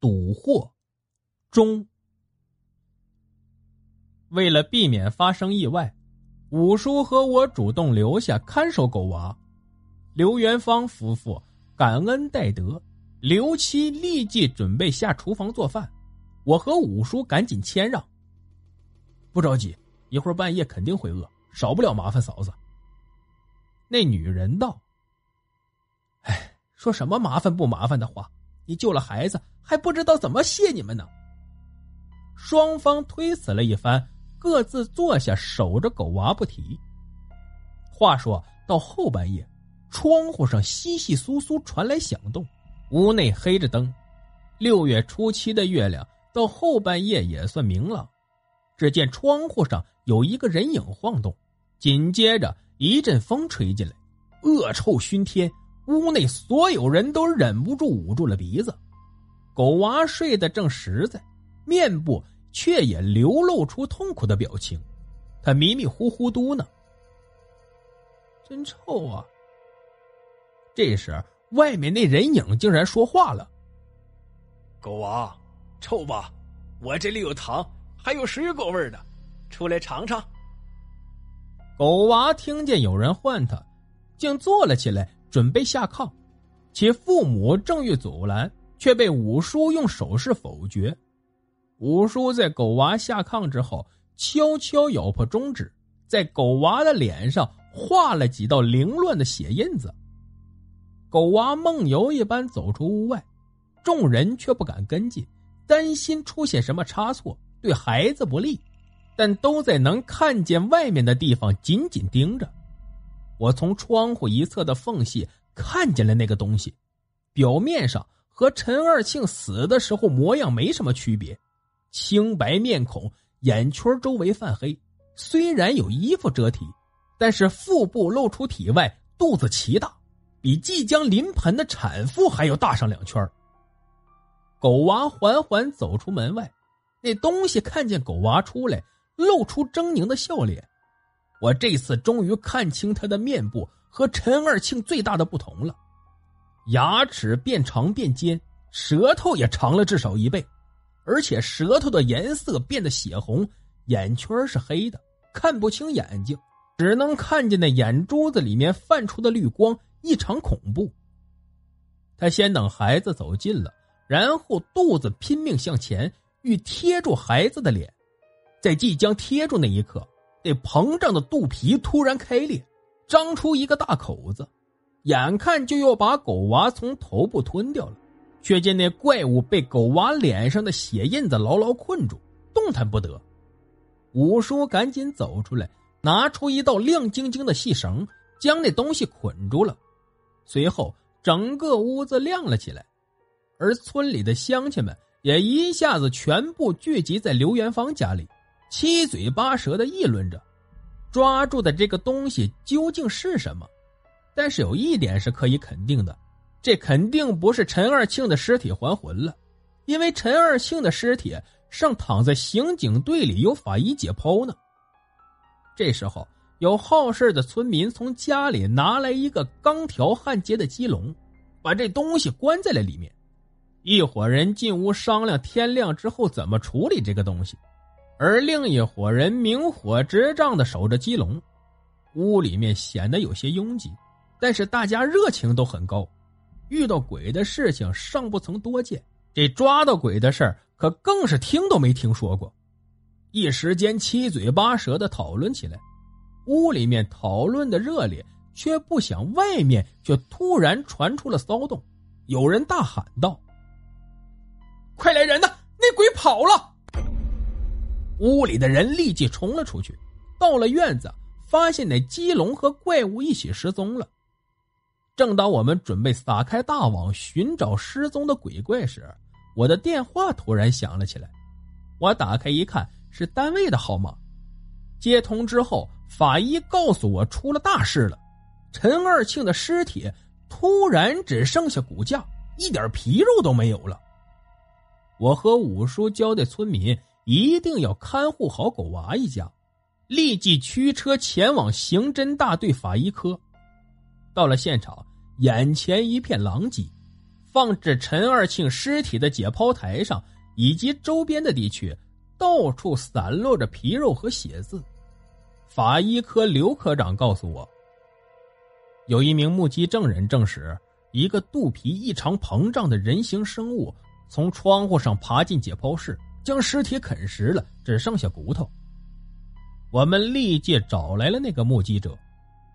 赌货中。为了避免发生意外，五叔和我主动留下看守狗娃。刘元芳夫妇感恩戴德，刘七立即准备下厨房做饭。我和五叔赶紧谦让，不着急，一会儿半夜肯定会饿，少不了麻烦嫂子。那女人道：“哎，说什么麻烦不麻烦的话？你救了孩子，还不知道怎么谢你们呢。”双方推辞了一番。各自坐下，守着狗娃不提。话说到后半夜，窗户上稀稀疏疏传来响动，屋内黑着灯。六月初七的月亮到后半夜也算明朗。只见窗户上有一个人影晃动，紧接着一阵风吹进来，恶臭熏天。屋内所有人都忍不住捂住了鼻子。狗娃睡得正实在，面部。却也流露出痛苦的表情，他迷迷糊糊嘟囔：“真臭啊！”这时，外面那人影竟然说话了：“狗娃，臭吧？我这里有糖，还有水果味的，出来尝尝。”狗娃听见有人唤他，竟坐了起来，准备下炕。其父母正欲阻拦，却被五叔用手势否决。五叔在狗娃下炕之后，悄悄咬破中指，在狗娃的脸上画了几道凌乱的血印子。狗娃梦游一般走出屋外，众人却不敢跟进，担心出现什么差错，对孩子不利，但都在能看见外面的地方紧紧盯着。我从窗户一侧的缝隙看见了那个东西，表面上和陈二庆死的时候模样没什么区别。青白面孔，眼圈周围泛黑，虽然有衣服遮体，但是腹部露出体外，肚子奇大，比即将临盆的产妇还要大上两圈。狗娃缓缓走出门外，那东西看见狗娃出来，露出狰狞的笑脸。我这次终于看清他的面部和陈二庆最大的不同了，牙齿变长变尖，舌头也长了至少一倍。而且舌头的颜色变得血红，眼圈是黑的，看不清眼睛，只能看见那眼珠子里面泛出的绿光，异常恐怖。他先等孩子走近了，然后肚子拼命向前，欲贴住孩子的脸，在即将贴住那一刻，那膨胀的肚皮突然开裂，张出一个大口子，眼看就要把狗娃从头部吞掉了。却见那怪物被狗娃脸上的血印子牢牢困住，动弹不得。五叔赶紧走出来，拿出一道亮晶晶的细绳，将那东西捆住了。随后，整个屋子亮了起来，而村里的乡亲们也一下子全部聚集在刘元芳家里，七嘴八舌的议论着抓住的这个东西究竟是什么。但是有一点是可以肯定的。这肯定不是陈二庆的尸体还魂了，因为陈二庆的尸体上躺在刑警队里有法医解剖呢。这时候，有好事的村民从家里拿来一个钢条焊接的鸡笼，把这东西关在了里面。一伙人进屋商量天亮之后怎么处理这个东西，而另一伙人明火执仗的守着鸡笼。屋里面显得有些拥挤，但是大家热情都很高。遇到鬼的事情尚不曾多见，这抓到鬼的事儿可更是听都没听说过。一时间七嘴八舌的讨论起来，屋里面讨论的热烈，却不想外面却突然传出了骚动。有人大喊道：“快来人呐！那鬼跑了！”屋里的人立即冲了出去，到了院子，发现那鸡笼和怪物一起失踪了。正当我们准备撒开大网寻找失踪的鬼怪时，我的电话突然响了起来。我打开一看，是单位的号码。接通之后，法医告诉我出了大事了：陈二庆的尸体突然只剩下骨架，一点皮肉都没有了。我和五叔交代村民一定要看护好狗娃一家，立即驱车前往刑侦大队法医科。到了现场。眼前一片狼藉，放置陈二庆尸体的解剖台上以及周边的地区，到处散落着皮肉和血渍。法医科刘科长告诉我，有一名目击证人证实，一个肚皮异常膨胀的人形生物从窗户上爬进解剖室，将尸体啃食了，只剩下骨头。我们立即找来了那个目击者，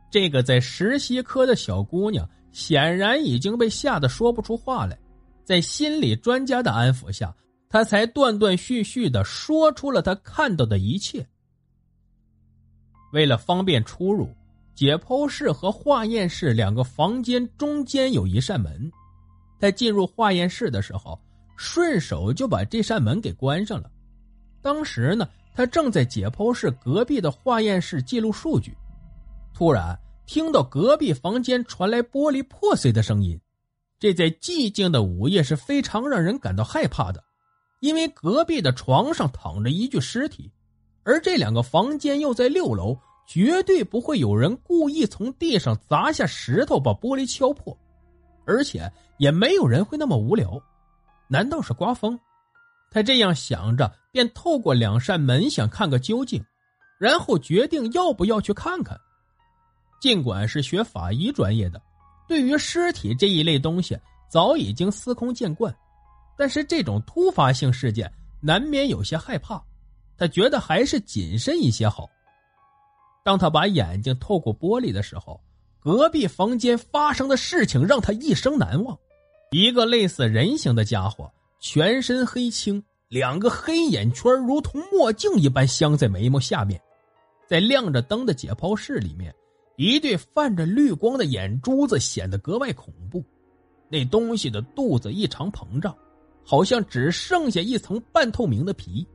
这个在实习科的小姑娘显然已经被吓得说不出话来，在心理专家的安抚下，他才断断续续的说出了他看到的一切。为了方便出入，解剖室和化验室两个房间中间有一扇门，在进入化验室的时候，顺手就把这扇门给关上了。当时呢。他正在解剖室隔壁的化验室记录数据，突然听到隔壁房间传来玻璃破碎的声音。这在寂静的午夜是非常让人感到害怕的，因为隔壁的床上躺着一具尸体，而这两个房间又在六楼，绝对不会有人故意从地上砸下石头把玻璃敲破，而且也没有人会那么无聊。难道是刮风？他这样想着，便透过两扇门想看个究竟，然后决定要不要去看看。尽管是学法医专业的，对于尸体这一类东西早已经司空见惯，但是这种突发性事件难免有些害怕。他觉得还是谨慎一些好。当他把眼睛透过玻璃的时候，隔壁房间发生的事情让他一生难忘。一个类似人形的家伙。全身黑青，两个黑眼圈如同墨镜一般镶在眉毛下面，在亮着灯的解剖室里面，一对泛着绿光的眼珠子显得格外恐怖。那东西的肚子异常膨胀，好像只剩下一层半透明的皮，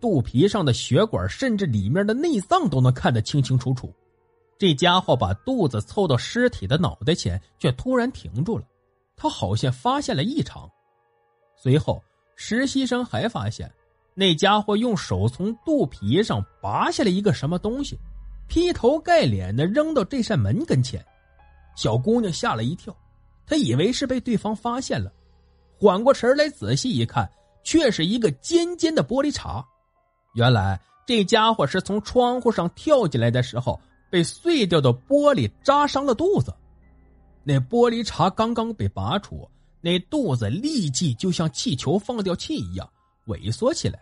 肚皮上的血管甚至里面的内脏都能看得清清楚楚。这家伙把肚子凑到尸体的脑袋前，却突然停住了，他好像发现了异常。随后，实习生还发现，那家伙用手从肚皮上拔下来一个什么东西，劈头盖脸的扔到这扇门跟前。小姑娘吓了一跳，她以为是被对方发现了，缓过神来仔细一看，却是一个尖尖的玻璃碴。原来这家伙是从窗户上跳进来的时候，被碎掉的玻璃扎伤了肚子。那玻璃碴刚刚被拔出。那肚子立即就像气球放掉气一样萎缩起来，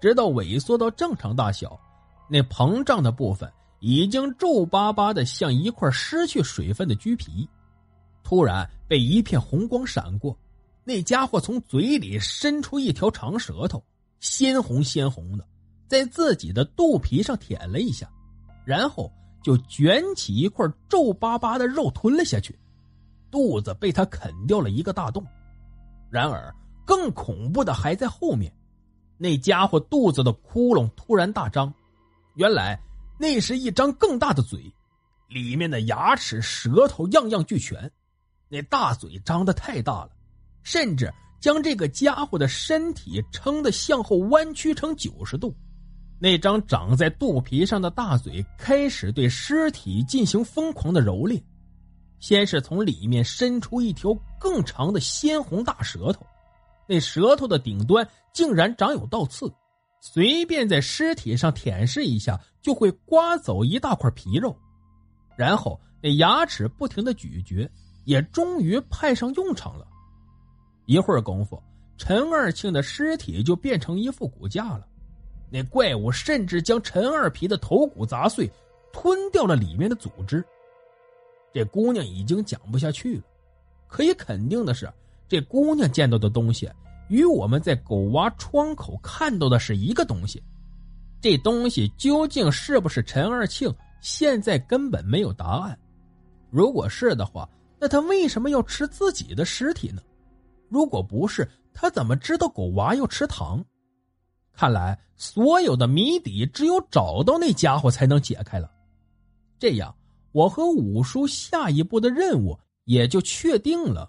直到萎缩到正常大小，那膨胀的部分已经皱巴巴的像一块失去水分的橘皮。突然被一片红光闪过，那家伙从嘴里伸出一条长舌头，鲜红鲜红的，在自己的肚皮上舔了一下，然后就卷起一块皱巴巴的肉吞了下去。肚子被他啃掉了一个大洞，然而更恐怖的还在后面。那家伙肚子的窟窿突然大张，原来那是一张更大的嘴，里面的牙齿、舌头样样俱全。那大嘴张得太大了，甚至将这个家伙的身体撑得向后弯曲成九十度。那张长在肚皮上的大嘴开始对尸体进行疯狂的蹂躏。先是从里面伸出一条更长的鲜红大舌头，那舌头的顶端竟然长有倒刺，随便在尸体上舔舐一下就会刮走一大块皮肉。然后那牙齿不停的咀嚼，也终于派上用场了。一会儿功夫，陈二庆的尸体就变成一副骨架了。那怪物甚至将陈二皮的头骨砸碎，吞掉了里面的组织。这姑娘已经讲不下去了，可以肯定的是，这姑娘见到的东西与我们在狗娃窗口看到的是一个东西。这东西究竟是不是陈二庆，现在根本没有答案。如果是的话，那他为什么要吃自己的尸体呢？如果不是，他怎么知道狗娃要吃糖？看来所有的谜底只有找到那家伙才能解开了。这样。我和五叔下一步的任务也就确定了。